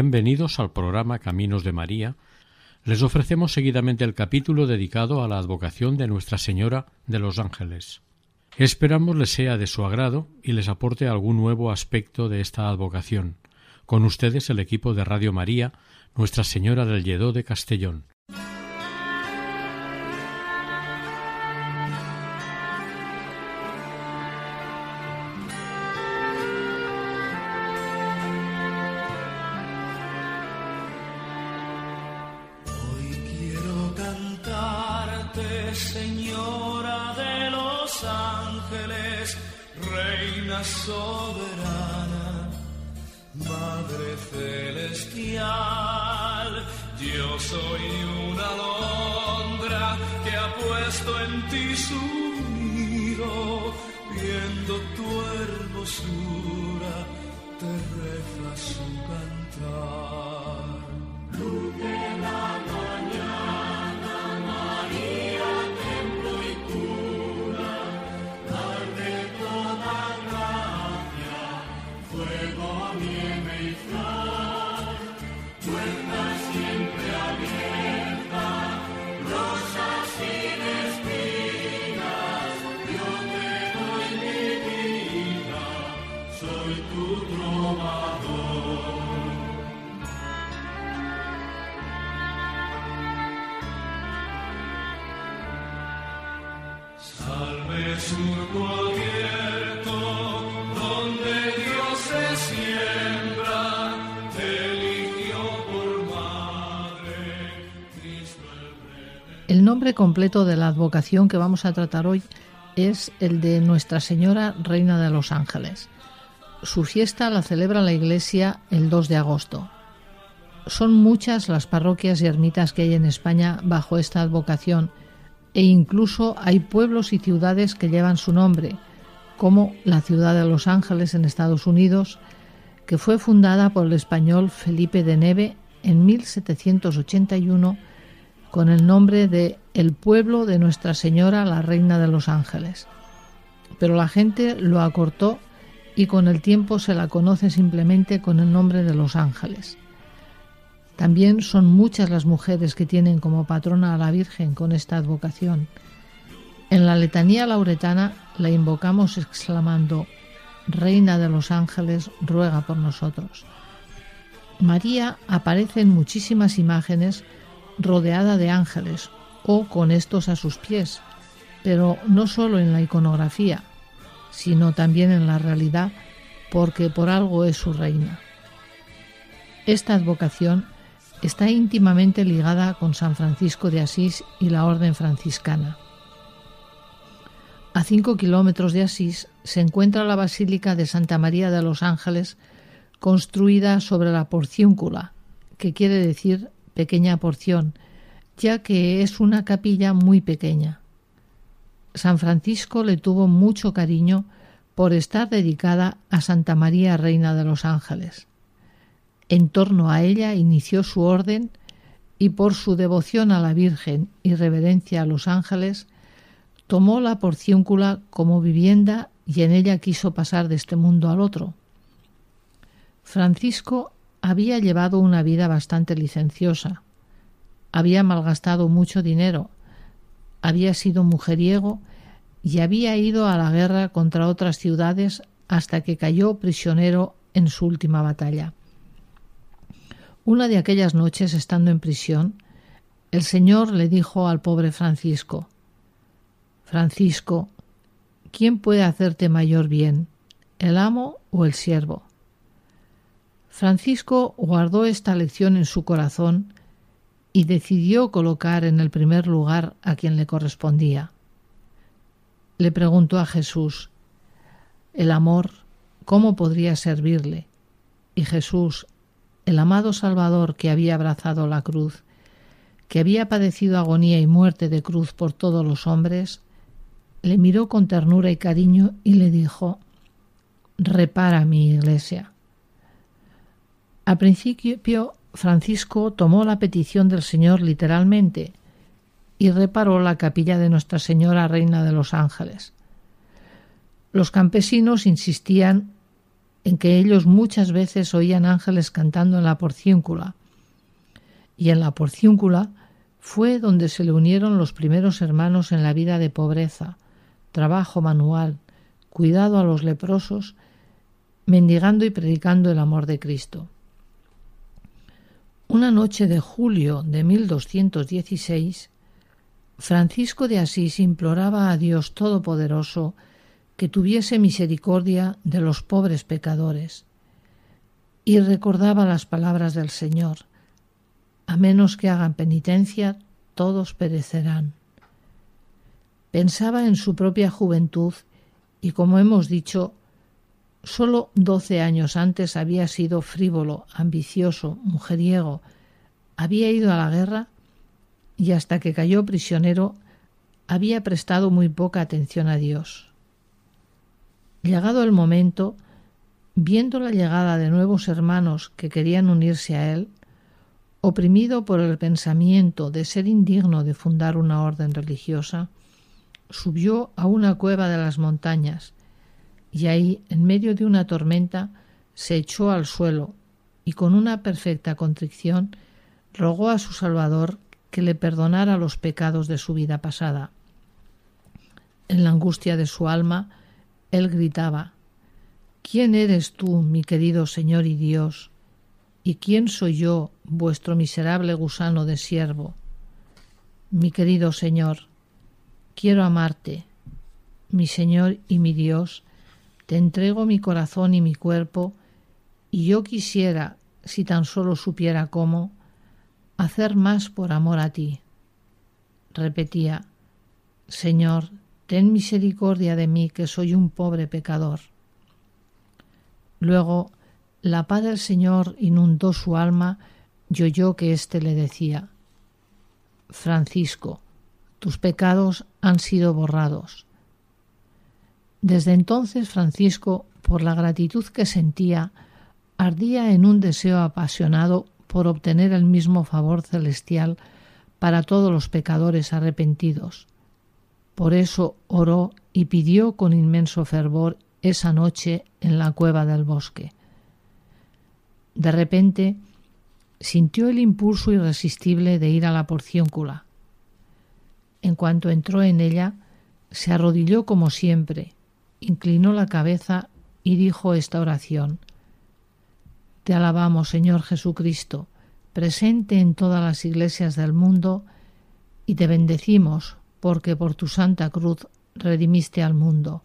Bienvenidos al programa Caminos de María. Les ofrecemos seguidamente el capítulo dedicado a la advocación de Nuestra Señora de los Ángeles. Esperamos les sea de su agrado y les aporte algún nuevo aspecto de esta advocación. Con ustedes el equipo de Radio María, Nuestra Señora del Lledó de Castellón. Completo de la advocación que vamos a tratar hoy es el de Nuestra Señora Reina de los Ángeles. Su fiesta la celebra la Iglesia el 2 de agosto. Son muchas las parroquias y ermitas que hay en España bajo esta advocación e incluso hay pueblos y ciudades que llevan su nombre, como la ciudad de Los Ángeles en Estados Unidos, que fue fundada por el español Felipe de Neve en 1781 con el nombre de El pueblo de Nuestra Señora la Reina de los Ángeles. Pero la gente lo acortó y con el tiempo se la conoce simplemente con el nombre de Los Ángeles. También son muchas las mujeres que tienen como patrona a la Virgen con esta advocación. En la letanía lauretana la invocamos exclamando, Reina de los ángeles, ruega por nosotros. María aparece en muchísimas imágenes rodeada de ángeles o con estos a sus pies, pero no solo en la iconografía, sino también en la realidad, porque por algo es su reina. Esta advocación está íntimamente ligada con San Francisco de Asís y la Orden franciscana. A cinco kilómetros de Asís se encuentra la Basílica de Santa María de los Ángeles, construida sobre la porciúncula, que quiere decir pequeña porción, ya que es una capilla muy pequeña. San Francisco le tuvo mucho cariño por estar dedicada a Santa María Reina de los Ángeles. En torno a ella inició su orden y por su devoción a la Virgen y reverencia a los ángeles, tomó la porciúncula como vivienda y en ella quiso pasar de este mundo al otro. Francisco había llevado una vida bastante licenciosa, había malgastado mucho dinero, había sido mujeriego y había ido a la guerra contra otras ciudades hasta que cayó prisionero en su última batalla. Una de aquellas noches, estando en prisión, el Señor le dijo al pobre Francisco Francisco, ¿quién puede hacerte mayor bien, el amo o el siervo? Francisco guardó esta lección en su corazón y decidió colocar en el primer lugar a quien le correspondía. Le preguntó a Jesús el amor, ¿cómo podría servirle? Y Jesús, el amado Salvador que había abrazado la cruz, que había padecido agonía y muerte de cruz por todos los hombres, le miró con ternura y cariño y le dijo, repara mi iglesia. Al principio Francisco tomó la petición del Señor literalmente y reparó la capilla de Nuestra Señora Reina de los Ángeles. Los campesinos insistían en que ellos muchas veces oían ángeles cantando en la porciúncula, y en la porciúncula fue donde se le unieron los primeros hermanos en la vida de pobreza, trabajo manual, cuidado a los leprosos, mendigando y predicando el amor de Cristo. Una noche de julio de 1216, Francisco de Asís imploraba a Dios Todopoderoso que tuviese misericordia de los pobres pecadores y recordaba las palabras del Señor, a menos que hagan penitencia, todos perecerán. Pensaba en su propia juventud y, como hemos dicho, Solo doce años antes había sido frívolo, ambicioso, mujeriego, había ido a la guerra y hasta que cayó prisionero había prestado muy poca atención a Dios. Llegado el momento, viendo la llegada de nuevos hermanos que querían unirse a él, oprimido por el pensamiento de ser indigno de fundar una orden religiosa, subió a una cueva de las montañas y ahí, en medio de una tormenta, se echó al suelo y con una perfecta contrición rogó a su Salvador que le perdonara los pecados de su vida pasada. En la angustia de su alma, él gritaba ¿Quién eres tú, mi querido Señor y Dios? ¿Y quién soy yo, vuestro miserable gusano de siervo? Mi querido Señor, quiero amarte, mi Señor y mi Dios, te entrego mi corazón y mi cuerpo, y yo quisiera, si tan solo supiera cómo, hacer más por amor a ti. Repetía, Señor, ten misericordia de mí, que soy un pobre pecador. Luego, la paz del Señor inundó su alma y oyó que éste le decía, Francisco, tus pecados han sido borrados. Desde entonces Francisco, por la gratitud que sentía, ardía en un deseo apasionado por obtener el mismo favor celestial para todos los pecadores arrepentidos. Por eso oró y pidió con inmenso fervor esa noche en la cueva del bosque. De repente sintió el impulso irresistible de ir a la porcióncula. En cuanto entró en ella, se arrodilló como siempre, inclinó la cabeza y dijo esta oración. Te alabamos, Señor Jesucristo, presente en todas las iglesias del mundo, y te bendecimos porque por tu santa cruz redimiste al mundo.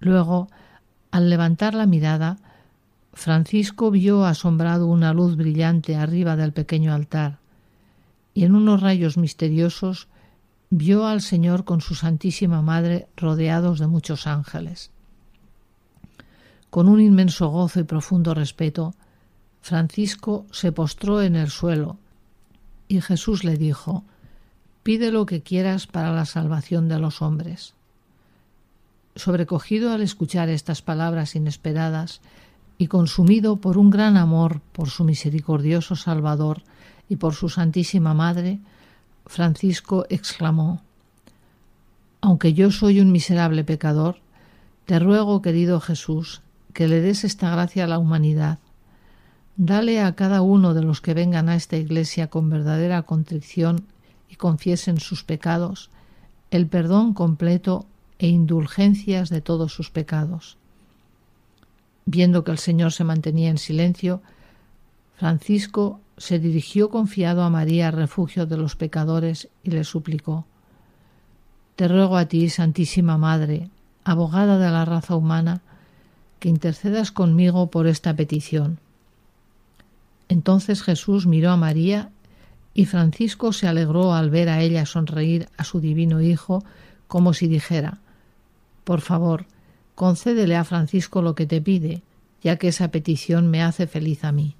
Luego, al levantar la mirada, Francisco vio asombrado una luz brillante arriba del pequeño altar, y en unos rayos misteriosos vio al Señor con su Santísima Madre rodeados de muchos ángeles. Con un inmenso gozo y profundo respeto, Francisco se postró en el suelo y Jesús le dijo, Pide lo que quieras para la salvación de los hombres. Sobrecogido al escuchar estas palabras inesperadas y consumido por un gran amor por su misericordioso Salvador y por su Santísima Madre, Francisco exclamó Aunque yo soy un miserable pecador, te ruego, querido Jesús, que le des esta gracia a la humanidad. Dale a cada uno de los que vengan a esta iglesia con verdadera contrición y confiesen sus pecados, el perdón completo e indulgencias de todos sus pecados. Viendo que el Señor se mantenía en silencio, Francisco se dirigió confiado a María, refugio de los pecadores, y le suplicó Te ruego a ti, Santísima Madre, abogada de la raza humana, que intercedas conmigo por esta petición. Entonces Jesús miró a María y Francisco se alegró al ver a ella sonreír a su divino Hijo como si dijera Por favor, concédele a Francisco lo que te pide, ya que esa petición me hace feliz a mí.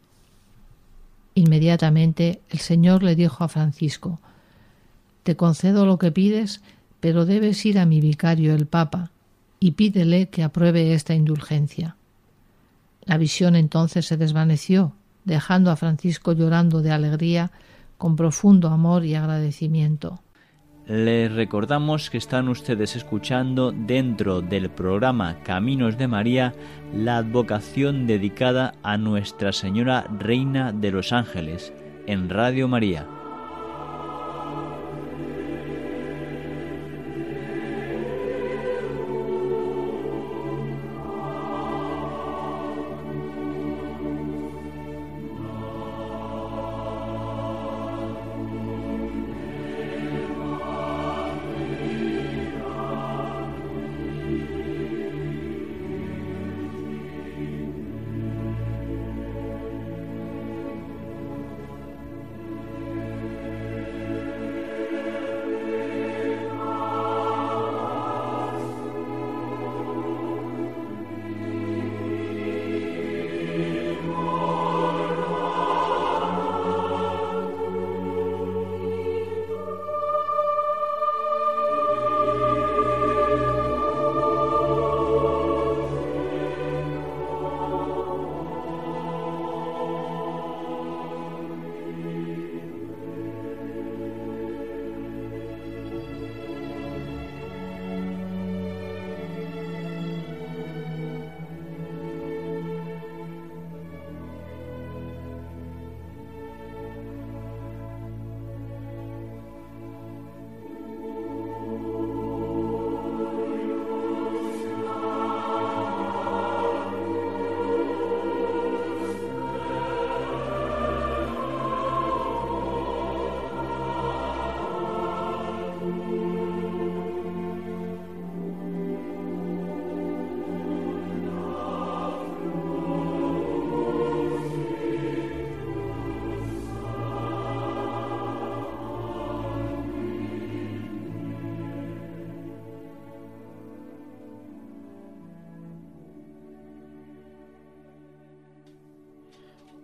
Inmediatamente el Señor le dijo a Francisco Te concedo lo que pides, pero debes ir a mi vicario el Papa y pídele que apruebe esta indulgencia. La visión entonces se desvaneció, dejando a Francisco llorando de alegría, con profundo amor y agradecimiento. Les recordamos que están ustedes escuchando dentro del programa Caminos de María la advocación dedicada a Nuestra Señora Reina de los Ángeles en Radio María.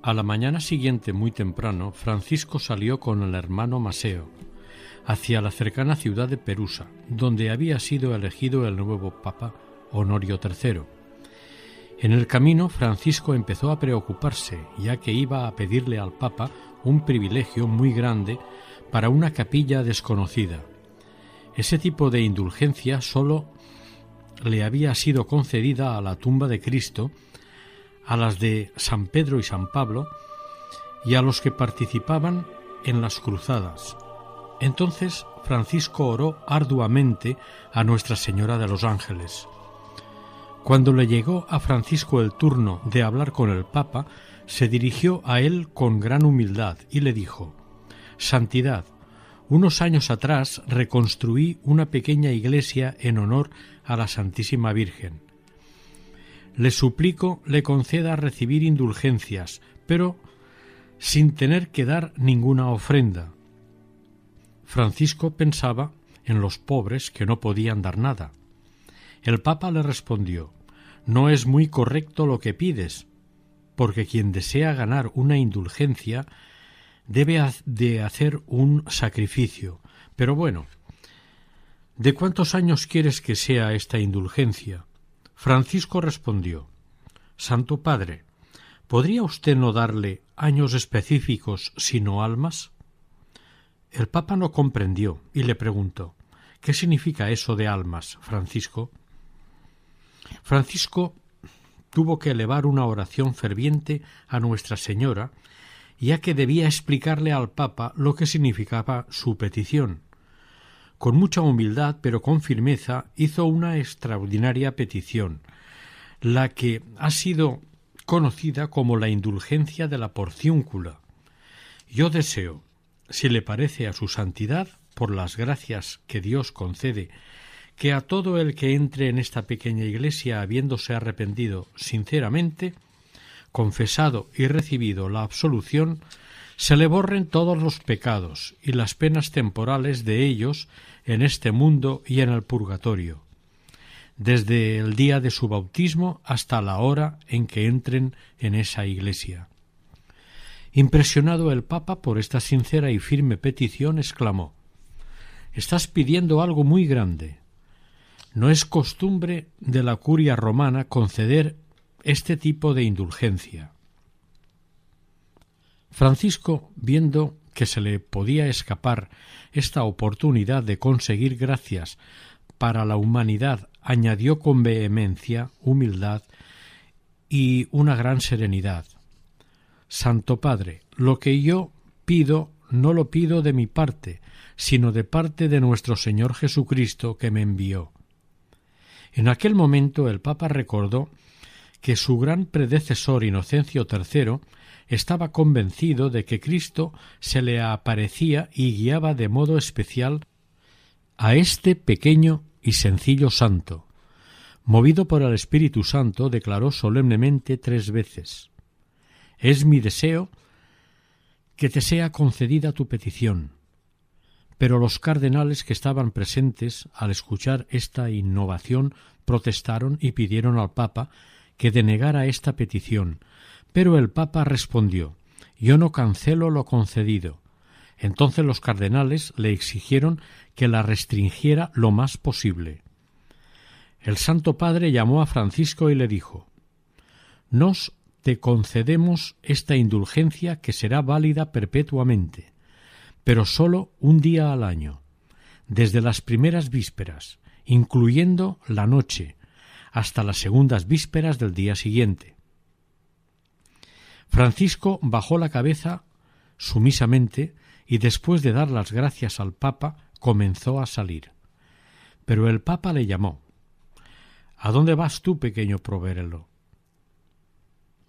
A la mañana siguiente, muy temprano, Francisco salió con el hermano Maseo hacia la cercana ciudad de Perusa, donde había sido elegido el nuevo Papa Honorio III. En el camino, Francisco empezó a preocuparse, ya que iba a pedirle al Papa un privilegio muy grande para una capilla desconocida. Ese tipo de indulgencia sólo le había sido concedida a la tumba de Cristo a las de San Pedro y San Pablo y a los que participaban en las cruzadas. Entonces Francisco oró arduamente a Nuestra Señora de los Ángeles. Cuando le llegó a Francisco el turno de hablar con el Papa, se dirigió a él con gran humildad y le dijo Santidad, unos años atrás reconstruí una pequeña iglesia en honor a la Santísima Virgen le suplico le conceda recibir indulgencias, pero sin tener que dar ninguna ofrenda. Francisco pensaba en los pobres que no podían dar nada. El Papa le respondió No es muy correcto lo que pides, porque quien desea ganar una indulgencia debe de hacer un sacrificio. Pero bueno, ¿de cuántos años quieres que sea esta indulgencia? Francisco respondió Santo Padre, ¿podría usted no darle años específicos sino almas? El Papa no comprendió y le preguntó ¿Qué significa eso de almas, Francisco? Francisco tuvo que elevar una oración ferviente a Nuestra Señora, ya que debía explicarle al Papa lo que significaba su petición, con mucha humildad, pero con firmeza, hizo una extraordinaria petición, la que ha sido conocida como la indulgencia de la porciúncula. Yo deseo, si le parece a su santidad, por las gracias que Dios concede, que a todo el que entre en esta pequeña iglesia habiéndose arrepentido sinceramente, confesado y recibido la absolución, se le borren todos los pecados y las penas temporales de ellos en este mundo y en el purgatorio. desde el día de su bautismo hasta la hora en que entren en esa iglesia. Impresionado el Papa por esta sincera y firme petición, exclamó Estás pidiendo algo muy grande. No es costumbre de la curia romana conceder este tipo de indulgencia. Francisco, viendo que se le podía escapar esta oportunidad de conseguir gracias para la humanidad, añadió con vehemencia, humildad y una gran serenidad. Santo Padre, lo que yo pido no lo pido de mi parte, sino de parte de nuestro Señor Jesucristo que me envió. En aquel momento el Papa recordó que su gran predecesor Inocencio III estaba convencido de que Cristo se le aparecía y guiaba de modo especial a este pequeño y sencillo santo. Movido por el Espíritu Santo, declaró solemnemente tres veces Es mi deseo que te sea concedida tu petición. Pero los cardenales que estaban presentes al escuchar esta innovación protestaron y pidieron al Papa que denegara esta petición, pero el Papa respondió Yo no cancelo lo concedido. Entonces los cardenales le exigieron que la restringiera lo más posible. El Santo Padre llamó a Francisco y le dijo Nos te concedemos esta indulgencia que será válida perpetuamente, pero sólo un día al año, desde las primeras vísperas, incluyendo la noche, hasta las segundas vísperas del día siguiente. Francisco bajó la cabeza sumisamente y después de dar las gracias al Papa comenzó a salir. Pero el Papa le llamó. ¿A dónde vas tú, pequeño proverelo?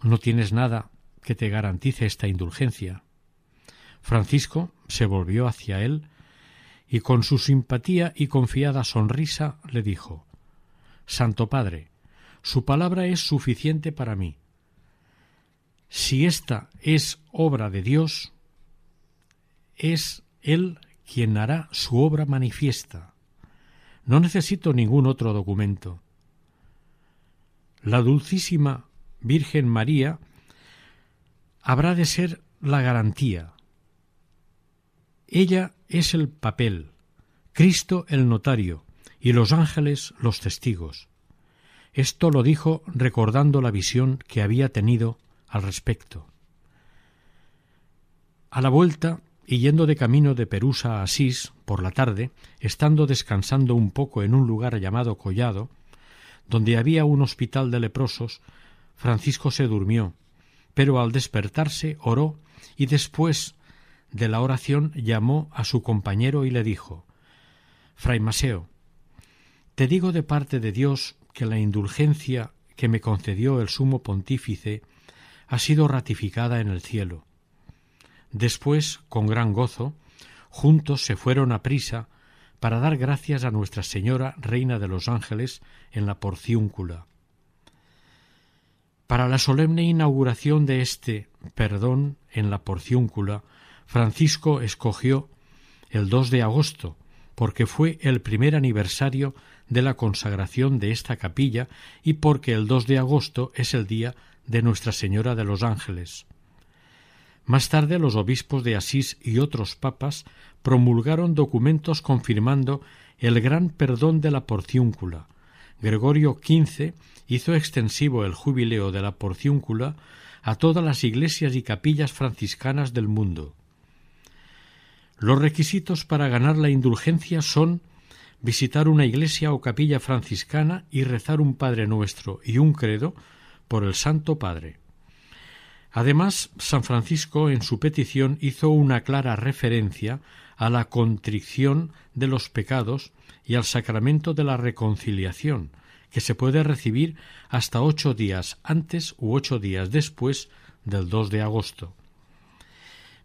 ¿No tienes nada que te garantice esta indulgencia? Francisco se volvió hacia él y con su simpatía y confiada sonrisa le dijo Santo Padre, su palabra es suficiente para mí. Si esta es obra de Dios, es Él quien hará su obra manifiesta. No necesito ningún otro documento. La dulcísima Virgen María habrá de ser la garantía. Ella es el papel, Cristo el notario y los ángeles los testigos. Esto lo dijo recordando la visión que había tenido al respecto. A la vuelta y yendo de camino de Perusa a Asís por la tarde, estando descansando un poco en un lugar llamado Collado, donde había un hospital de leprosos, Francisco se durmió, pero al despertarse oró y después de la oración llamó a su compañero y le dijo Fray Maseo, te digo de parte de Dios que la indulgencia que me concedió el sumo pontífice ha sido ratificada en el cielo. Después, con gran gozo, juntos se fueron a prisa para dar gracias a Nuestra Señora, Reina de los Ángeles, en la porciúncula. Para la solemne inauguración de este perdón en la porciúncula, Francisco escogió el 2 de agosto, porque fue el primer aniversario de la consagración de esta capilla y porque el 2 de agosto es el día de Nuestra Señora de los Ángeles. Más tarde los obispos de Asís y otros papas promulgaron documentos confirmando el gran perdón de la porciúncula. Gregorio XV hizo extensivo el jubileo de la porciúncula a todas las iglesias y capillas franciscanas del mundo. Los requisitos para ganar la indulgencia son visitar una iglesia o capilla franciscana y rezar un Padre Nuestro y un credo por el Santo Padre. Además, San Francisco en su petición hizo una clara referencia a la contrición de los pecados y al sacramento de la reconciliación, que se puede recibir hasta ocho días antes u ocho días después del 2 de agosto.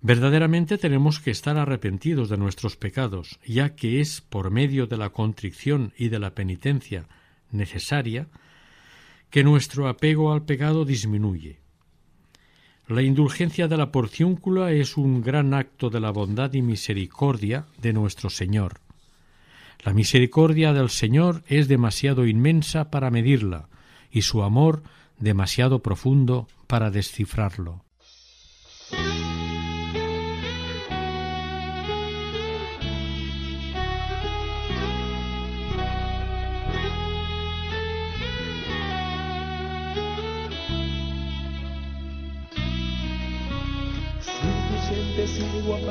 Verdaderamente tenemos que estar arrepentidos de nuestros pecados, ya que es por medio de la contrición y de la penitencia necesaria que nuestro apego al pecado disminuye. La indulgencia de la porciúncula es un gran acto de la bondad y misericordia de nuestro Señor. La misericordia del Señor es demasiado inmensa para medirla, y su amor demasiado profundo para descifrarlo.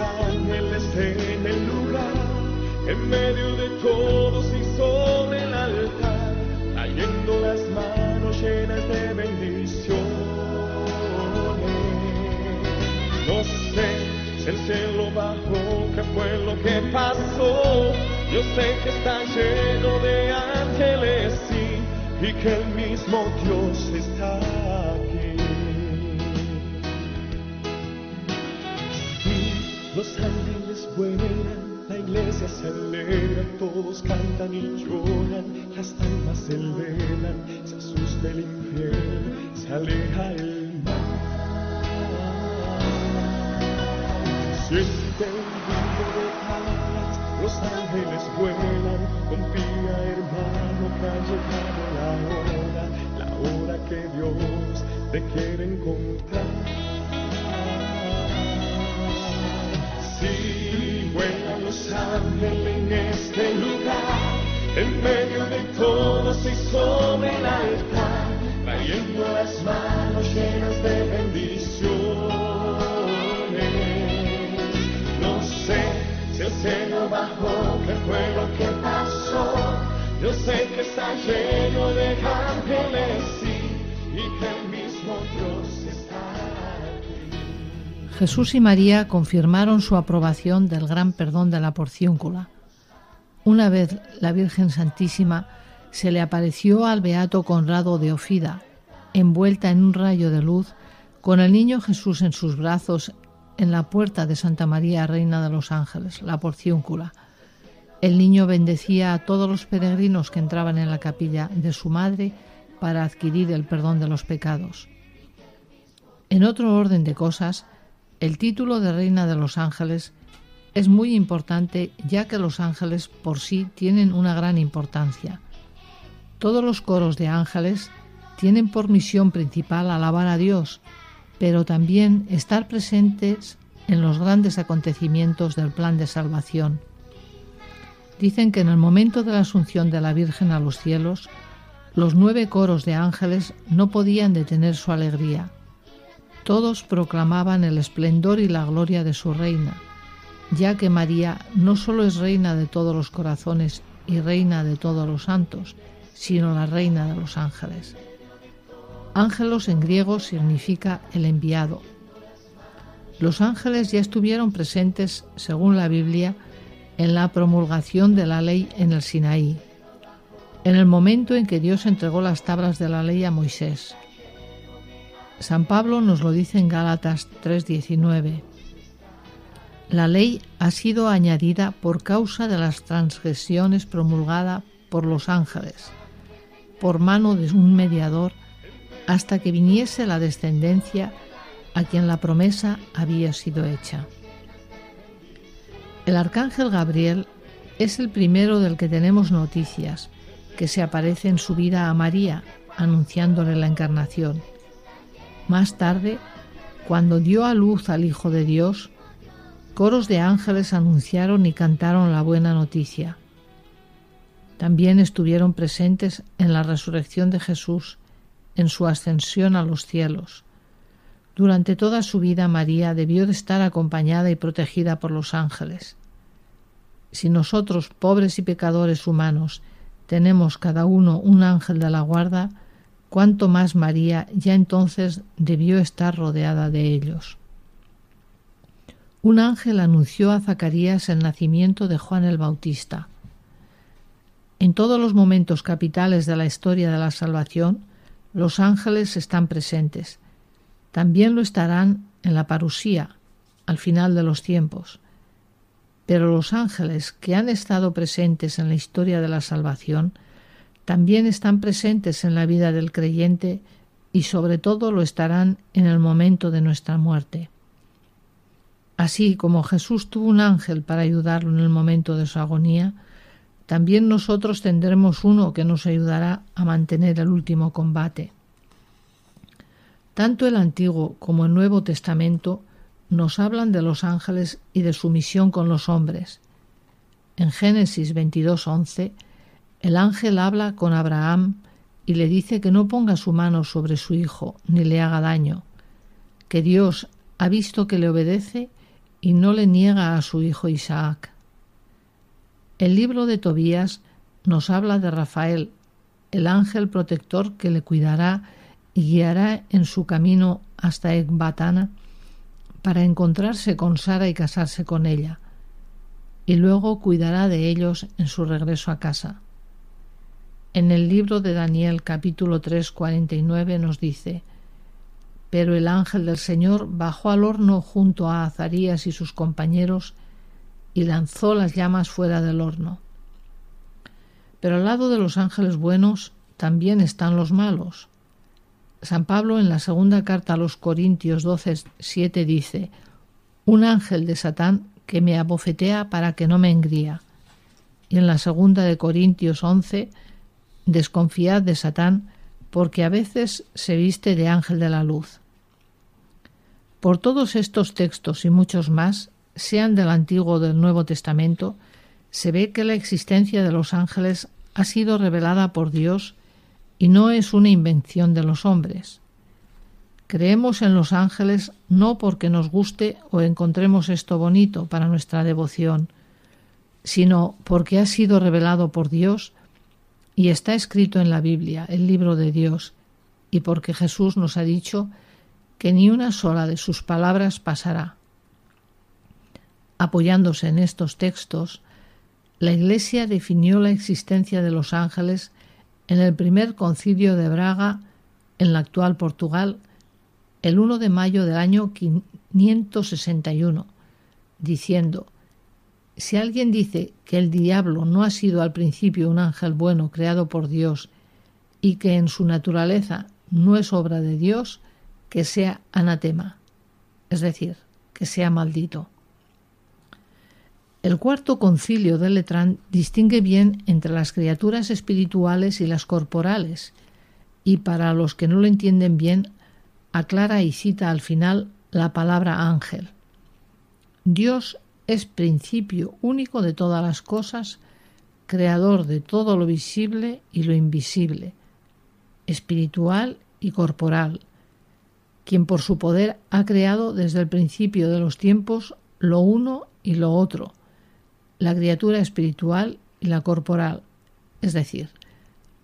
Ángeles en el lugar, en medio de todos y sobre el altar, trayendo las manos llenas de bendiciones. No sé si el cielo bajó, qué fue lo que pasó. Yo sé que está lleno de ángeles, y que el mismo Dios está la iglesia se alegra, todos cantan y lloran, las almas se elevan, se asusta el infierno, se aleja el mal. Siente el grito de paz, los ángeles vuelan, confía hermano que ha llegado la hora, la hora que Dios te quiere encontrar. Sí, vuelan los ángeles en este lugar, en medio de todos y sobre el altar, trayendo las manos llenas de bendiciones. No sé si el cielo bajó, qué fue lo que pasó. Yo sé que está lleno de ángeles, y que el mismo Dios Jesús y María confirmaron su aprobación del gran perdón de la porciúncula. Una vez la Virgen Santísima se le apareció al beato Conrado de Ofida, envuelta en un rayo de luz, con el niño Jesús en sus brazos en la puerta de Santa María, Reina de los Ángeles, la porciúncula. El niño bendecía a todos los peregrinos que entraban en la capilla de su madre para adquirir el perdón de los pecados. En otro orden de cosas, el título de Reina de los Ángeles es muy importante ya que los ángeles por sí tienen una gran importancia. Todos los coros de ángeles tienen por misión principal alabar a Dios, pero también estar presentes en los grandes acontecimientos del plan de salvación. Dicen que en el momento de la asunción de la Virgen a los cielos, los nueve coros de ángeles no podían detener su alegría. Todos proclamaban el esplendor y la gloria de su reina, ya que María no solo es reina de todos los corazones y reina de todos los santos, sino la reina de los ángeles. Ángelos en griego significa el enviado. Los ángeles ya estuvieron presentes, según la Biblia, en la promulgación de la ley en el Sinaí, en el momento en que Dios entregó las tablas de la ley a Moisés. San Pablo nos lo dice en Gálatas 3:19. La ley ha sido añadida por causa de las transgresiones promulgadas por los ángeles, por mano de un mediador, hasta que viniese la descendencia a quien la promesa había sido hecha. El arcángel Gabriel es el primero del que tenemos noticias, que se aparece en su vida a María, anunciándole la encarnación más tarde, cuando dio a luz al Hijo de Dios, coros de ángeles anunciaron y cantaron la buena noticia. También estuvieron presentes en la resurrección de Jesús, en su ascensión a los cielos. Durante toda su vida María debió de estar acompañada y protegida por los ángeles. Si nosotros, pobres y pecadores humanos, tenemos cada uno un ángel de la guarda, cuanto más María ya entonces debió estar rodeada de ellos. un ángel anunció a Zacarías el nacimiento de Juan el Bautista. En todos los momentos capitales de la historia de la salvación, los ángeles están presentes. También lo estarán en la parusía, al final de los tiempos. Pero los ángeles que han estado presentes en la historia de la salvación también están presentes en la vida del creyente y sobre todo lo estarán en el momento de nuestra muerte. Así como Jesús tuvo un ángel para ayudarlo en el momento de su agonía, también nosotros tendremos uno que nos ayudará a mantener el último combate. Tanto el Antiguo como el Nuevo Testamento nos hablan de los ángeles y de su misión con los hombres. En Génesis 22:11, el ángel habla con Abraham y le dice que no ponga su mano sobre su hijo ni le haga daño, que Dios ha visto que le obedece y no le niega a su hijo Isaac. El libro de Tobías nos habla de Rafael, el ángel protector que le cuidará y guiará en su camino hasta Ecbatana para encontrarse con Sara y casarse con ella, y luego cuidará de ellos en su regreso a casa. En el libro de Daniel capítulo 3 49 nos dice Pero el ángel del Señor bajó al horno junto a Azarías y sus compañeros y lanzó las llamas fuera del horno. Pero al lado de los ángeles buenos también están los malos. San Pablo en la segunda carta a los Corintios 12, 7 dice, un ángel de Satán que me abofetea para que no me engría. Y en la segunda de Corintios 11, desconfiad de Satán porque a veces se viste de ángel de la luz. Por todos estos textos y muchos más, sean del Antiguo o del Nuevo Testamento, se ve que la existencia de los ángeles ha sido revelada por Dios y no es una invención de los hombres. Creemos en los ángeles no porque nos guste o encontremos esto bonito para nuestra devoción, sino porque ha sido revelado por Dios y está escrito en la Biblia, el libro de Dios, y porque Jesús nos ha dicho que ni una sola de sus palabras pasará. Apoyándose en estos textos, la Iglesia definió la existencia de los ángeles en el primer concilio de Braga, en la actual Portugal, el 1 de mayo del año 561, diciendo, si alguien dice que el diablo no ha sido al principio un ángel bueno creado por Dios y que en su naturaleza no es obra de Dios, que sea anatema, es decir, que sea maldito. El cuarto concilio de Letrán distingue bien entre las criaturas espirituales y las corporales, y para los que no lo entienden bien, aclara y cita al final la palabra ángel. Dios es principio único de todas las cosas, creador de todo lo visible y lo invisible, espiritual y corporal, quien por su poder ha creado desde el principio de los tiempos lo uno y lo otro, la criatura espiritual y la corporal, es decir,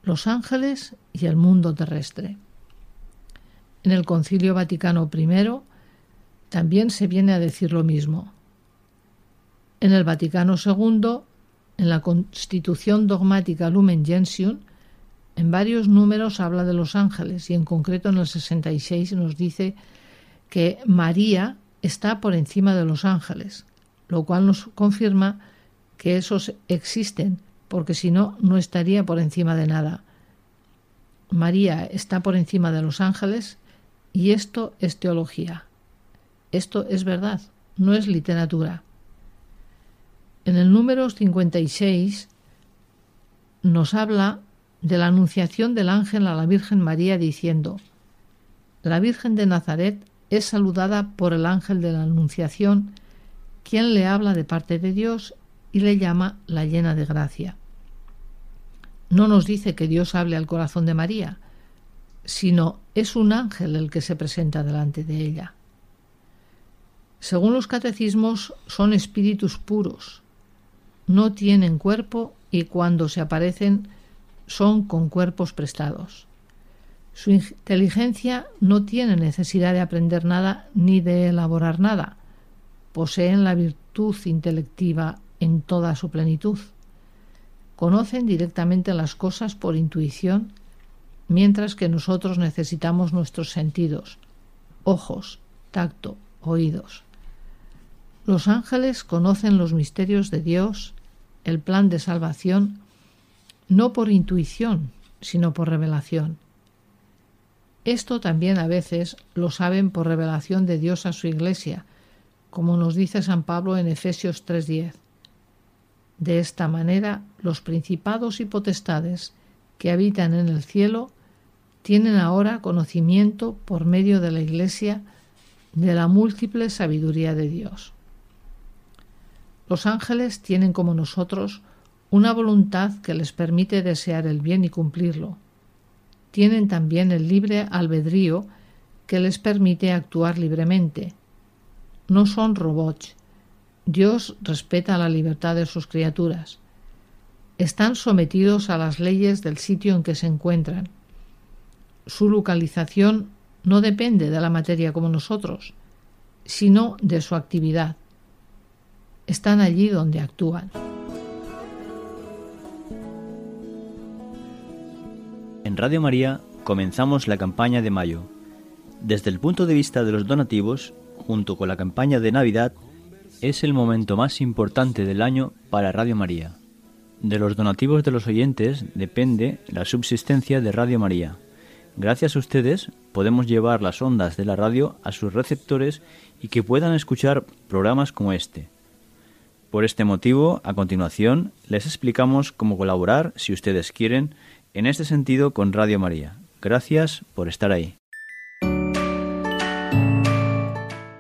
los ángeles y el mundo terrestre. En el Concilio Vaticano I también se viene a decir lo mismo. En el Vaticano II, en la Constitución Dogmática Lumen Gentium, en varios números habla de los ángeles y en concreto en el 66 nos dice que María está por encima de los ángeles, lo cual nos confirma que esos existen, porque si no, no estaría por encima de nada. María está por encima de los ángeles y esto es teología. Esto es verdad, no es literatura. En el número 56 nos habla de la anunciación del ángel a la Virgen María diciendo, La Virgen de Nazaret es saludada por el ángel de la Anunciación, quien le habla de parte de Dios y le llama la llena de gracia. No nos dice que Dios hable al corazón de María, sino es un ángel el que se presenta delante de ella. Según los catecismos, son espíritus puros, no tienen cuerpo y cuando se aparecen son con cuerpos prestados. Su inteligencia no tiene necesidad de aprender nada ni de elaborar nada, poseen la virtud intelectiva en toda su plenitud. Conocen directamente las cosas por intuición, mientras que nosotros necesitamos nuestros sentidos, ojos, tacto, oídos. Los ángeles conocen los misterios de Dios, el plan de salvación, no por intuición, sino por revelación. Esto también a veces lo saben por revelación de Dios a su Iglesia, como nos dice San Pablo en Efesios 3:10. De esta manera, los principados y potestades que habitan en el cielo tienen ahora conocimiento por medio de la Iglesia de la múltiple sabiduría de Dios. Los ángeles tienen como nosotros una voluntad que les permite desear el bien y cumplirlo. Tienen también el libre albedrío que les permite actuar libremente. No son robots. Dios respeta la libertad de sus criaturas. Están sometidos a las leyes del sitio en que se encuentran su localización no depende de la materia como nosotros, sino de su actividad. Están allí donde actúan. En Radio María comenzamos la campaña de mayo. Desde el punto de vista de los donativos, junto con la campaña de Navidad, es el momento más importante del año para Radio María. De los donativos de los oyentes depende la subsistencia de Radio María. Gracias a ustedes podemos llevar las ondas de la radio a sus receptores y que puedan escuchar programas como este. Por este motivo, a continuación, les explicamos cómo colaborar, si ustedes quieren, en este sentido con Radio María. Gracias por estar ahí.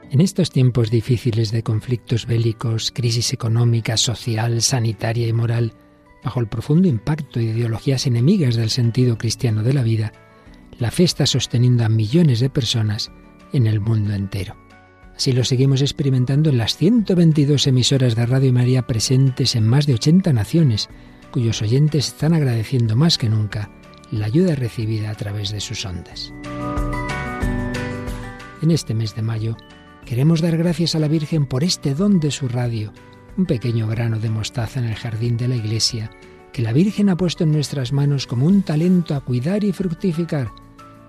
En estos tiempos difíciles de conflictos bélicos, crisis económica, social, sanitaria y moral, bajo el profundo impacto de ideologías enemigas del sentido cristiano de la vida, la fe está sosteniendo a millones de personas en el mundo entero. Así lo seguimos experimentando en las 122 emisoras de Radio María presentes en más de 80 naciones, cuyos oyentes están agradeciendo más que nunca la ayuda recibida a través de sus ondas. En este mes de mayo queremos dar gracias a la Virgen por este don de su radio, un pequeño grano de mostaza en el jardín de la iglesia, que la Virgen ha puesto en nuestras manos como un talento a cuidar y fructificar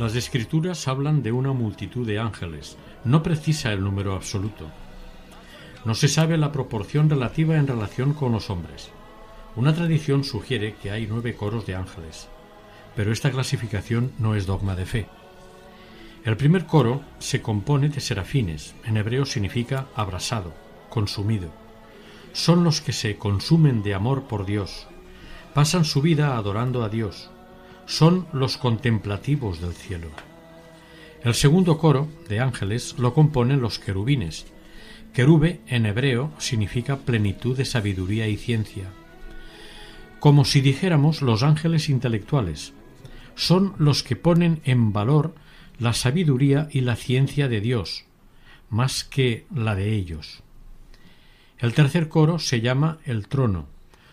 Las escrituras hablan de una multitud de ángeles, no precisa el número absoluto. No se sabe la proporción relativa en relación con los hombres. Una tradición sugiere que hay nueve coros de ángeles, pero esta clasificación no es dogma de fe. El primer coro se compone de serafines, en hebreo significa abrasado, consumido. Son los que se consumen de amor por Dios, pasan su vida adorando a Dios, son los contemplativos del cielo. El segundo coro de ángeles lo componen los querubines. Querube en hebreo significa plenitud de sabiduría y ciencia. Como si dijéramos los ángeles intelectuales. Son los que ponen en valor la sabiduría y la ciencia de Dios, más que la de ellos. El tercer coro se llama el trono.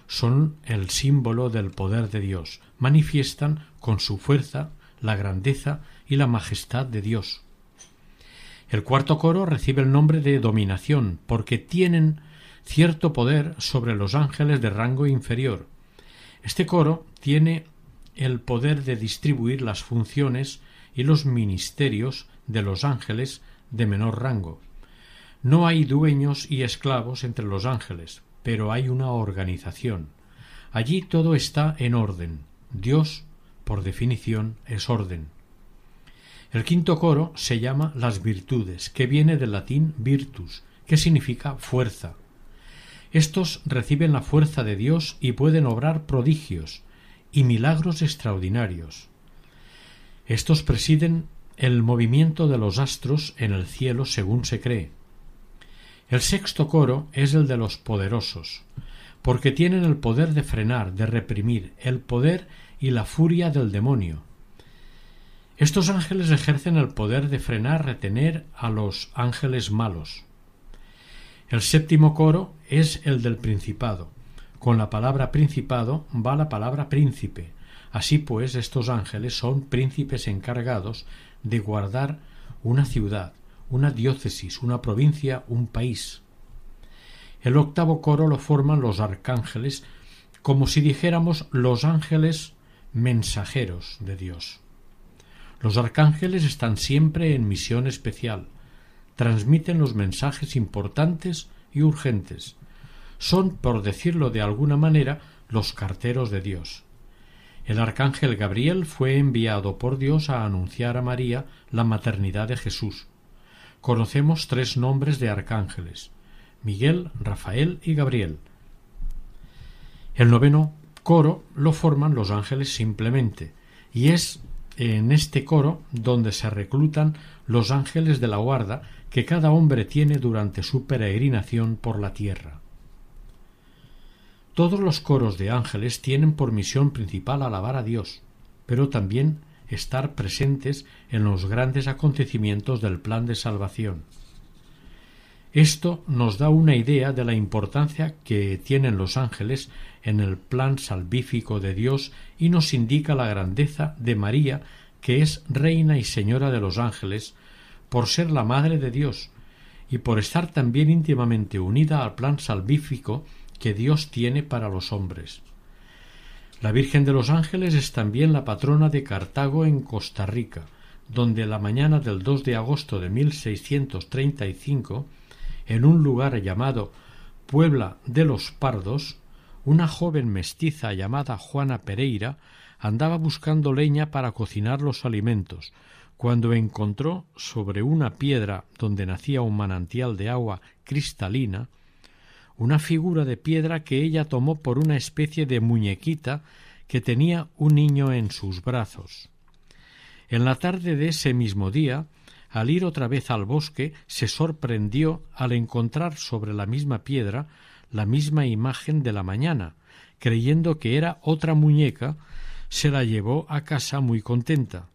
Son el símbolo del poder de Dios. Manifiestan con su fuerza la grandeza y la majestad de Dios. El cuarto coro recibe el nombre de dominación porque tienen cierto poder sobre los ángeles de rango inferior. Este coro tiene el poder de distribuir las funciones y los ministerios de los ángeles de menor rango. No hay dueños y esclavos entre los ángeles, pero hay una organización. Allí todo está en orden. Dios, por definición, es orden. El quinto coro se llama las virtudes, que viene del latín virtus, que significa fuerza. Estos reciben la fuerza de Dios y pueden obrar prodigios y milagros extraordinarios. Estos presiden el movimiento de los astros en el cielo según se cree. El sexto coro es el de los poderosos, porque tienen el poder de frenar, de reprimir, el poder y la furia del demonio. Estos ángeles ejercen el poder de frenar, retener a los ángeles malos. El séptimo coro es el del principado. Con la palabra principado va la palabra príncipe. Así pues, estos ángeles son príncipes encargados de guardar una ciudad, una diócesis, una provincia, un país. El octavo coro lo forman los arcángeles, como si dijéramos los ángeles mensajeros de Dios. Los arcángeles están siempre en misión especial, transmiten los mensajes importantes y urgentes. Son, por decirlo de alguna manera, los carteros de Dios. El arcángel Gabriel fue enviado por Dios a anunciar a María la maternidad de Jesús. Conocemos tres nombres de arcángeles Miguel, Rafael y Gabriel. El noveno coro lo forman los ángeles simplemente, y es en este coro donde se reclutan los ángeles de la guarda que cada hombre tiene durante su peregrinación por la tierra. Todos los coros de ángeles tienen por misión principal alabar a Dios, pero también estar presentes en los grandes acontecimientos del plan de salvación. Esto nos da una idea de la importancia que tienen los ángeles en el plan salvífico de Dios y nos indica la grandeza de María, que es reina y señora de los ángeles, por ser la Madre de Dios y por estar también íntimamente unida al plan salvífico que Dios tiene para los hombres. La Virgen de los Ángeles es también la patrona de Cartago en Costa Rica, donde la mañana del 2 de agosto de 1635, en un lugar llamado Puebla de los Pardos, una joven mestiza llamada Juana Pereira andaba buscando leña para cocinar los alimentos, cuando encontró sobre una piedra donde nacía un manantial de agua cristalina una figura de piedra que ella tomó por una especie de muñequita que tenía un niño en sus brazos. En la tarde de ese mismo día, al ir otra vez al bosque, se sorprendió al encontrar sobre la misma piedra la misma imagen de la mañana, creyendo que era otra muñeca, se la llevó a casa muy contenta.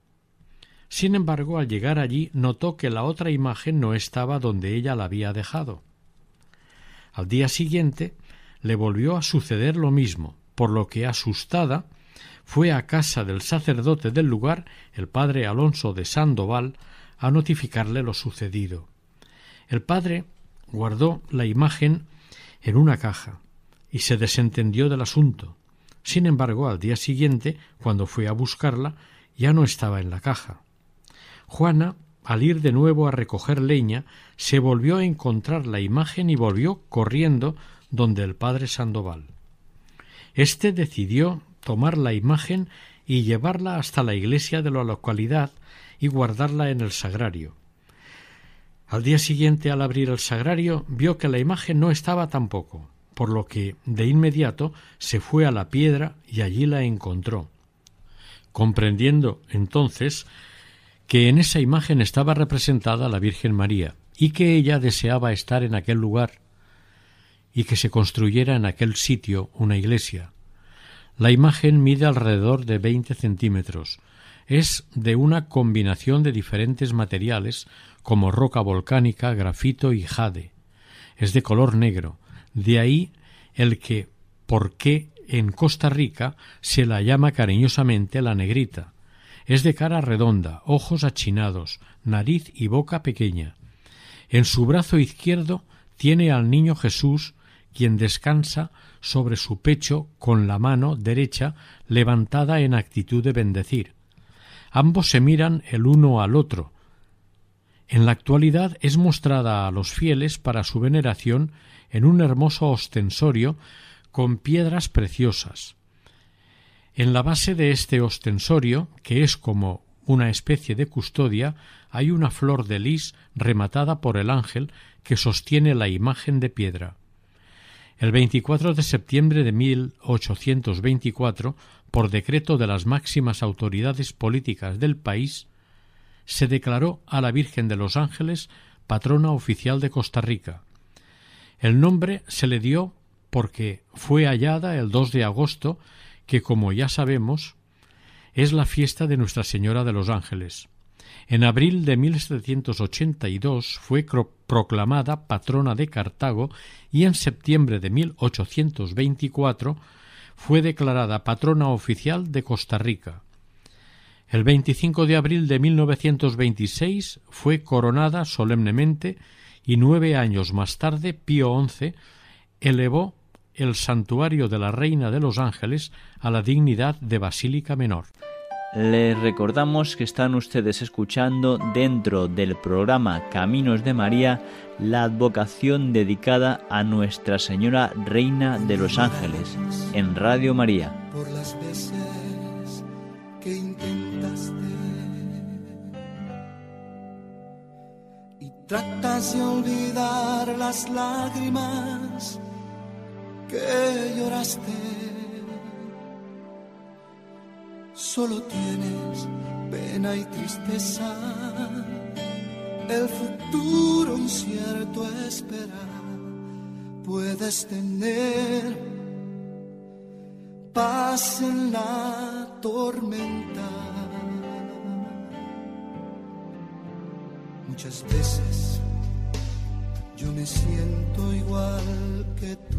Sin embargo, al llegar allí notó que la otra imagen no estaba donde ella la había dejado. Al día siguiente le volvió a suceder lo mismo, por lo que asustada fue a casa del sacerdote del lugar, el padre Alonso de Sandoval, a notificarle lo sucedido. El padre guardó la imagen en una caja y se desentendió del asunto. Sin embargo, al día siguiente, cuando fue a buscarla, ya no estaba en la caja. Juana, al ir de nuevo a recoger leña, se volvió a encontrar la imagen y volvió corriendo donde el padre Sandoval. Este decidió tomar la imagen y llevarla hasta la iglesia de la localidad y guardarla en el sagrario. Al día siguiente, al abrir el sagrario, vio que la imagen no estaba tampoco, por lo que de inmediato se fue a la piedra y allí la encontró. Comprendiendo entonces que en esa imagen estaba representada la Virgen María y que ella deseaba estar en aquel lugar y que se construyera en aquel sitio una iglesia. La imagen mide alrededor de veinte centímetros, es de una combinación de diferentes materiales como roca volcánica, grafito y jade. Es de color negro, de ahí el que por qué en Costa Rica se la llama cariñosamente la negrita. Es de cara redonda, ojos achinados, nariz y boca pequeña. En su brazo izquierdo tiene al niño Jesús, quien descansa sobre su pecho con la mano derecha levantada en actitud de bendecir. Ambos se miran el uno al otro. En la actualidad es mostrada a los fieles para su veneración en un hermoso ostensorio con piedras preciosas. En la base de este ostensorio, que es como una especie de custodia, hay una flor de lis rematada por el ángel que sostiene la imagen de piedra. El 24 de septiembre de 1824, por decreto de las máximas autoridades políticas del país, se declaró a la Virgen de los Ángeles patrona oficial de Costa Rica. El nombre se le dio porque fue hallada el 2 de agosto, que como ya sabemos es la fiesta de Nuestra Señora de los Ángeles. En abril de 1782 fue proclamada patrona de Cartago y en septiembre de 1824 fue declarada patrona oficial de Costa Rica. El 25 de abril de 1926 fue coronada solemnemente y nueve años más tarde Pío XI elevó el santuario de la Reina de los Ángeles a la dignidad de Basílica Menor. Les recordamos que están ustedes escuchando dentro del programa Caminos de María la advocación dedicada a Nuestra Señora Reina de los Ángeles en Radio María. Por las veces que intentaste y tratas de olvidar las lágrimas que lloraste solo tienes pena y tristeza, el futuro incierto espera, puedes tener paz en la tormenta. Muchas veces yo me siento igual que tú.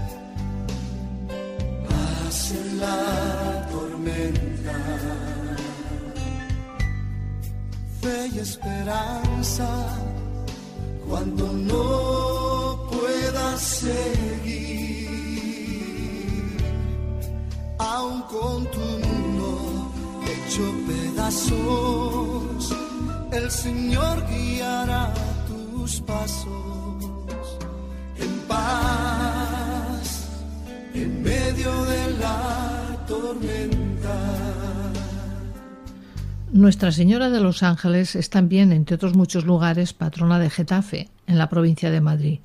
en la tormenta. Fe y esperanza cuando no puedas seguir, aun con tu mundo hecho pedazos, el Señor guiará tus pasos Nuestra Señora de los Ángeles es también, entre otros muchos lugares, patrona de Getafe, en la provincia de Madrid.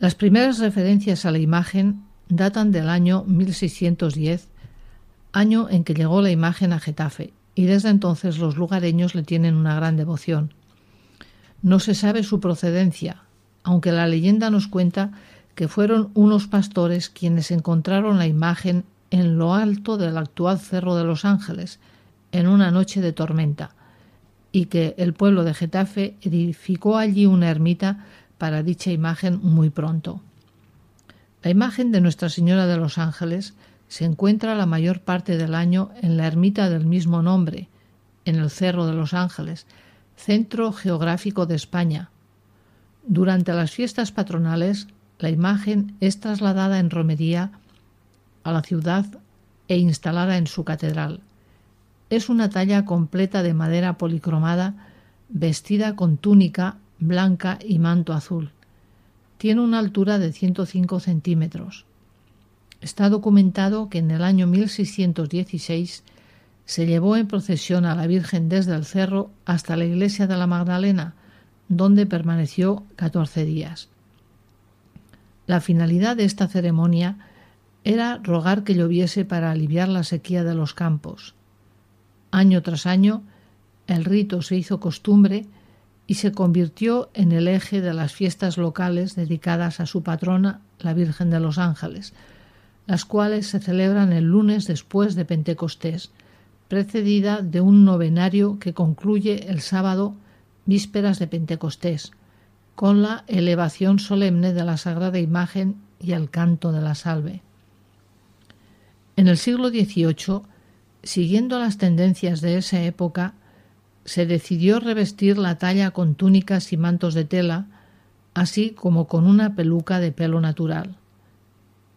Las primeras referencias a la imagen datan del año 1610, año en que llegó la imagen a Getafe, y desde entonces los lugareños le tienen una gran devoción. No se sabe su procedencia, aunque la leyenda nos cuenta que fueron unos pastores quienes encontraron la imagen en lo alto del actual Cerro de los Ángeles, en una noche de tormenta, y que el pueblo de Getafe edificó allí una ermita para dicha imagen muy pronto. La imagen de Nuestra Señora de los Ángeles se encuentra la mayor parte del año en la ermita del mismo nombre, en el Cerro de los Ángeles, centro geográfico de España. Durante las fiestas patronales la imagen es trasladada en romería a la ciudad e instalada en su catedral. Es una talla completa de madera policromada, vestida con túnica blanca y manto azul. Tiene una altura de 105 centímetros. Está documentado que en el año 1616 se llevó en procesión a la Virgen desde el cerro hasta la iglesia de la Magdalena, donde permaneció 14 días. La finalidad de esta ceremonia era rogar que lloviese para aliviar la sequía de los campos. Año tras año, el rito se hizo costumbre y se convirtió en el eje de las fiestas locales dedicadas a su patrona, la Virgen de los Ángeles, las cuales se celebran el lunes después de Pentecostés, precedida de un novenario que concluye el sábado vísperas de Pentecostés, con la elevación solemne de la Sagrada Imagen y el canto de la salve. En el siglo XVIII, siguiendo las tendencias de esa época, se decidió revestir la talla con túnicas y mantos de tela, así como con una peluca de pelo natural.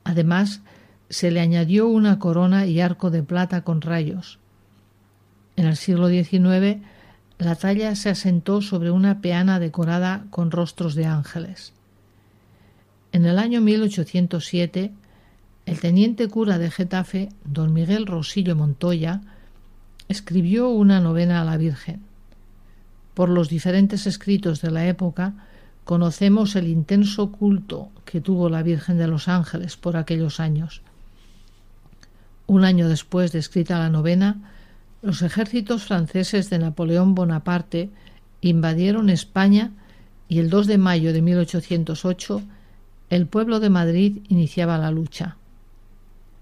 Además, se le añadió una corona y arco de plata con rayos. En el siglo XIX, la talla se asentó sobre una peana decorada con rostros de ángeles. En el año 1807, el teniente cura de Getafe, don Miguel Rosillo Montoya, escribió una novena a la Virgen. Por los diferentes escritos de la época, conocemos el intenso culto que tuvo la Virgen de los Ángeles por aquellos años. Un año después de escrita la novena, los ejércitos franceses de Napoleón Bonaparte invadieron España y el 2 de mayo de 1808 el pueblo de Madrid iniciaba la lucha.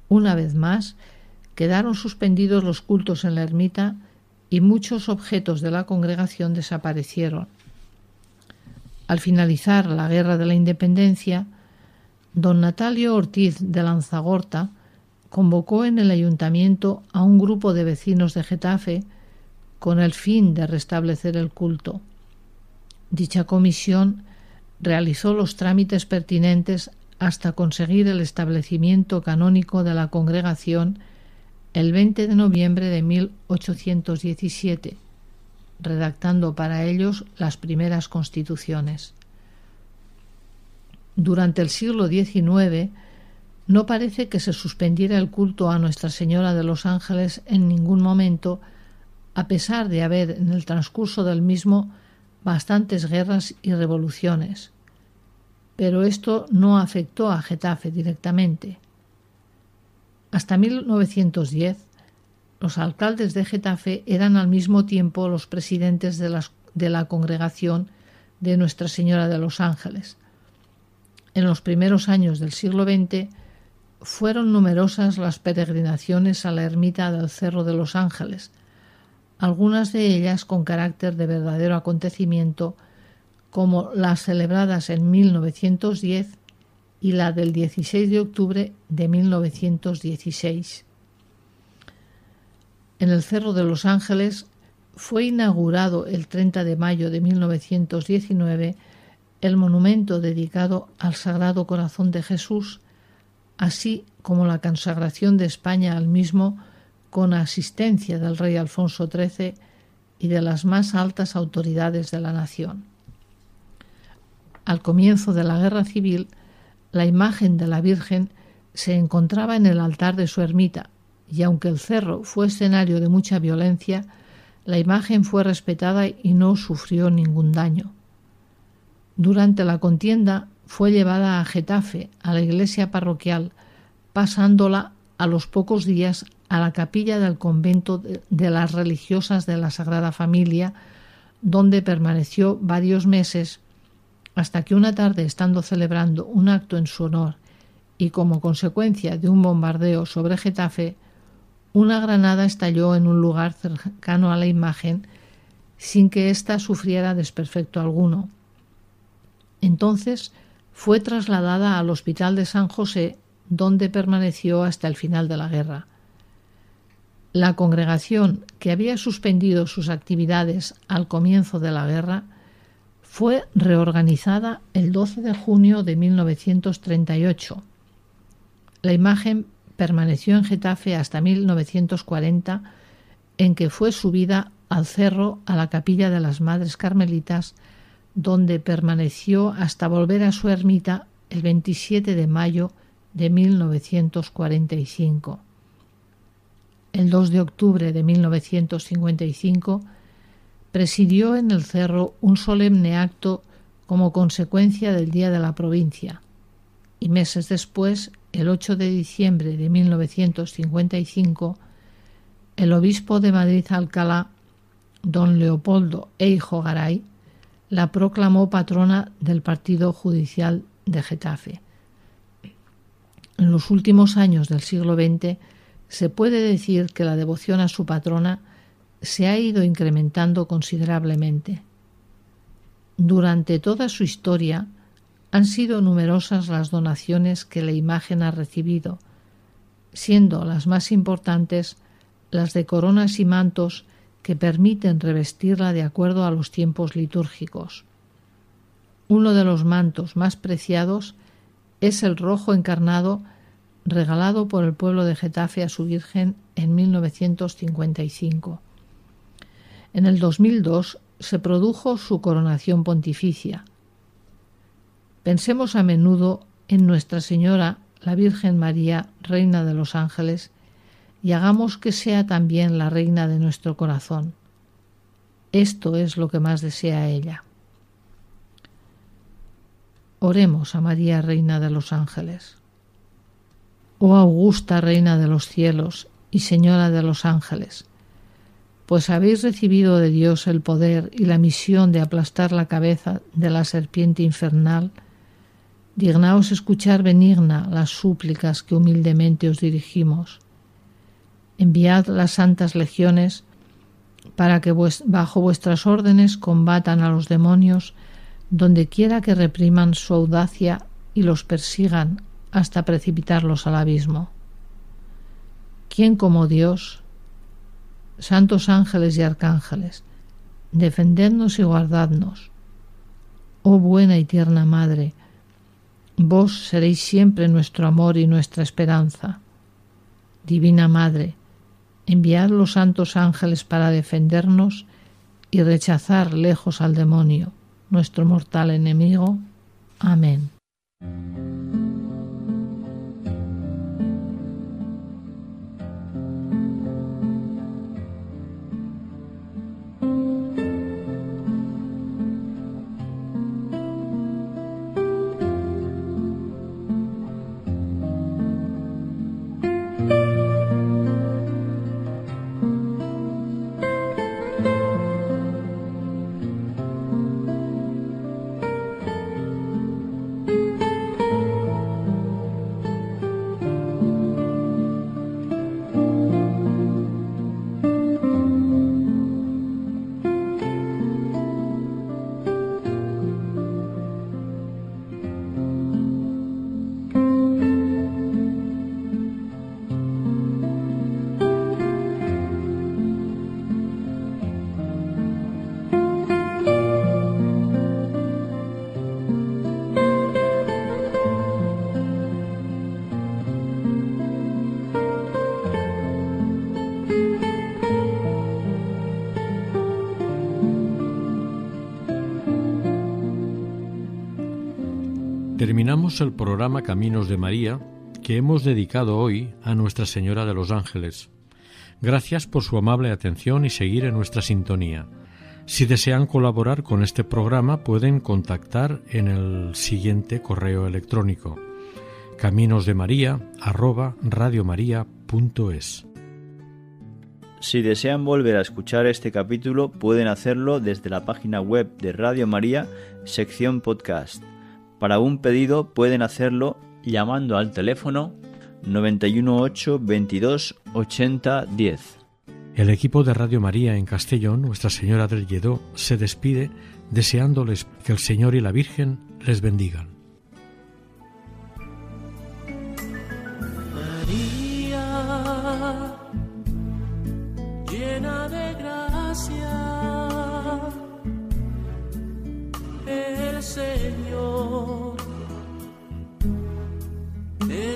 Una vez más, quedaron suspendidos los cultos en la ermita y muchos objetos de la congregación desaparecieron. Al finalizar la Guerra de la Independencia, don Natalio Ortiz de Lanzagorta convocó en el ayuntamiento a un grupo de vecinos de Getafe con el fin de restablecer el culto. Dicha comisión realizó los trámites pertinentes hasta conseguir el establecimiento canónico de la congregación el 20 de noviembre de 1817, redactando para ellos las primeras constituciones. Durante el siglo XIX no parece que se suspendiera el culto a Nuestra Señora de los Ángeles en ningún momento, a pesar de haber en el transcurso del mismo bastantes guerras y revoluciones. Pero esto no afectó a Getafe directamente. Hasta 1910, los alcaldes de Getafe eran al mismo tiempo los presidentes de, de la congregación de Nuestra Señora de los Ángeles. En los primeros años del siglo XX, fueron numerosas las peregrinaciones a la ermita del Cerro de los Ángeles, algunas de ellas con carácter de verdadero acontecimiento, como las celebradas en 1910 y la del 16 de octubre de 1916. En el Cerro de los Ángeles fue inaugurado el 30 de mayo de 1919 el monumento dedicado al Sagrado Corazón de Jesús, así como la consagración de España al mismo con asistencia del rey Alfonso XIII y de las más altas autoridades de la nación. Al comienzo de la guerra civil, la imagen de la Virgen se encontraba en el altar de su ermita, y aunque el cerro fue escenario de mucha violencia, la imagen fue respetada y no sufrió ningún daño. Durante la contienda fue llevada a Getafe, a la iglesia parroquial, pasándola a los pocos días a la capilla del convento de las religiosas de la Sagrada Familia, donde permaneció varios meses, hasta que una tarde, estando celebrando un acto en su honor y como consecuencia de un bombardeo sobre Getafe, una granada estalló en un lugar cercano a la imagen sin que ésta sufriera desperfecto alguno. Entonces fue trasladada al Hospital de San José, donde permaneció hasta el final de la guerra. La congregación, que había suspendido sus actividades al comienzo de la guerra, fue reorganizada el 12 de junio de 1938. La imagen permaneció en Getafe hasta 1940, en que fue subida al cerro a la capilla de las Madres Carmelitas donde permaneció hasta volver a su ermita el 27 de mayo de 1945. El 2 de octubre de 1955 presidió en el cerro un solemne acto como consecuencia del Día de la Provincia y meses después, el 8 de diciembre de 1955, el obispo de Madrid-Alcalá, don Leopoldo Eijo Garay, la proclamó patrona del Partido Judicial de Getafe. En los últimos años del siglo XX se puede decir que la devoción a su patrona se ha ido incrementando considerablemente. Durante toda su historia han sido numerosas las donaciones que la imagen ha recibido, siendo las más importantes las de coronas y mantos que permiten revestirla de acuerdo a los tiempos litúrgicos. Uno de los mantos más preciados es el rojo encarnado regalado por el pueblo de Getafe a su Virgen en 1955. En el 2002 se produjo su coronación pontificia. Pensemos a menudo en Nuestra Señora, la Virgen María, Reina de los Ángeles, y hagamos que sea también la Reina de nuestro corazón. Esto es lo que más desea ella. Oremos a María, Reina de los Ángeles. Oh augusta Reina de los cielos y Señora de los ángeles, pues habéis recibido de Dios el poder y la misión de aplastar la cabeza de la serpiente infernal, dignaos escuchar benigna las súplicas que humildemente os dirigimos. Enviad las santas legiones para que bajo vuestras órdenes combatan a los demonios donde quiera que repriman su audacia y los persigan hasta precipitarlos al abismo. ¿Quién como Dios santos ángeles y arcángeles, defendednos y guardadnos. Oh buena y tierna Madre, vos seréis siempre nuestro amor y nuestra esperanza. Divina Madre, enviad los santos ángeles para defendernos y rechazar lejos al demonio, nuestro mortal enemigo. Amén. Terminamos el programa Caminos de María que hemos dedicado hoy a Nuestra Señora de los Ángeles. Gracias por su amable atención y seguir en nuestra sintonía. Si desean colaborar con este programa pueden contactar en el siguiente correo electrónico caminosdemaria@radiomaria.es. Si desean volver a escuchar este capítulo pueden hacerlo desde la página web de Radio María, sección podcast para un pedido pueden hacerlo llamando al teléfono 918 22 80 10. El equipo de Radio María en Castellón, Nuestra Señora del Lledó, se despide deseándoles que el Señor y la Virgen les bendigan.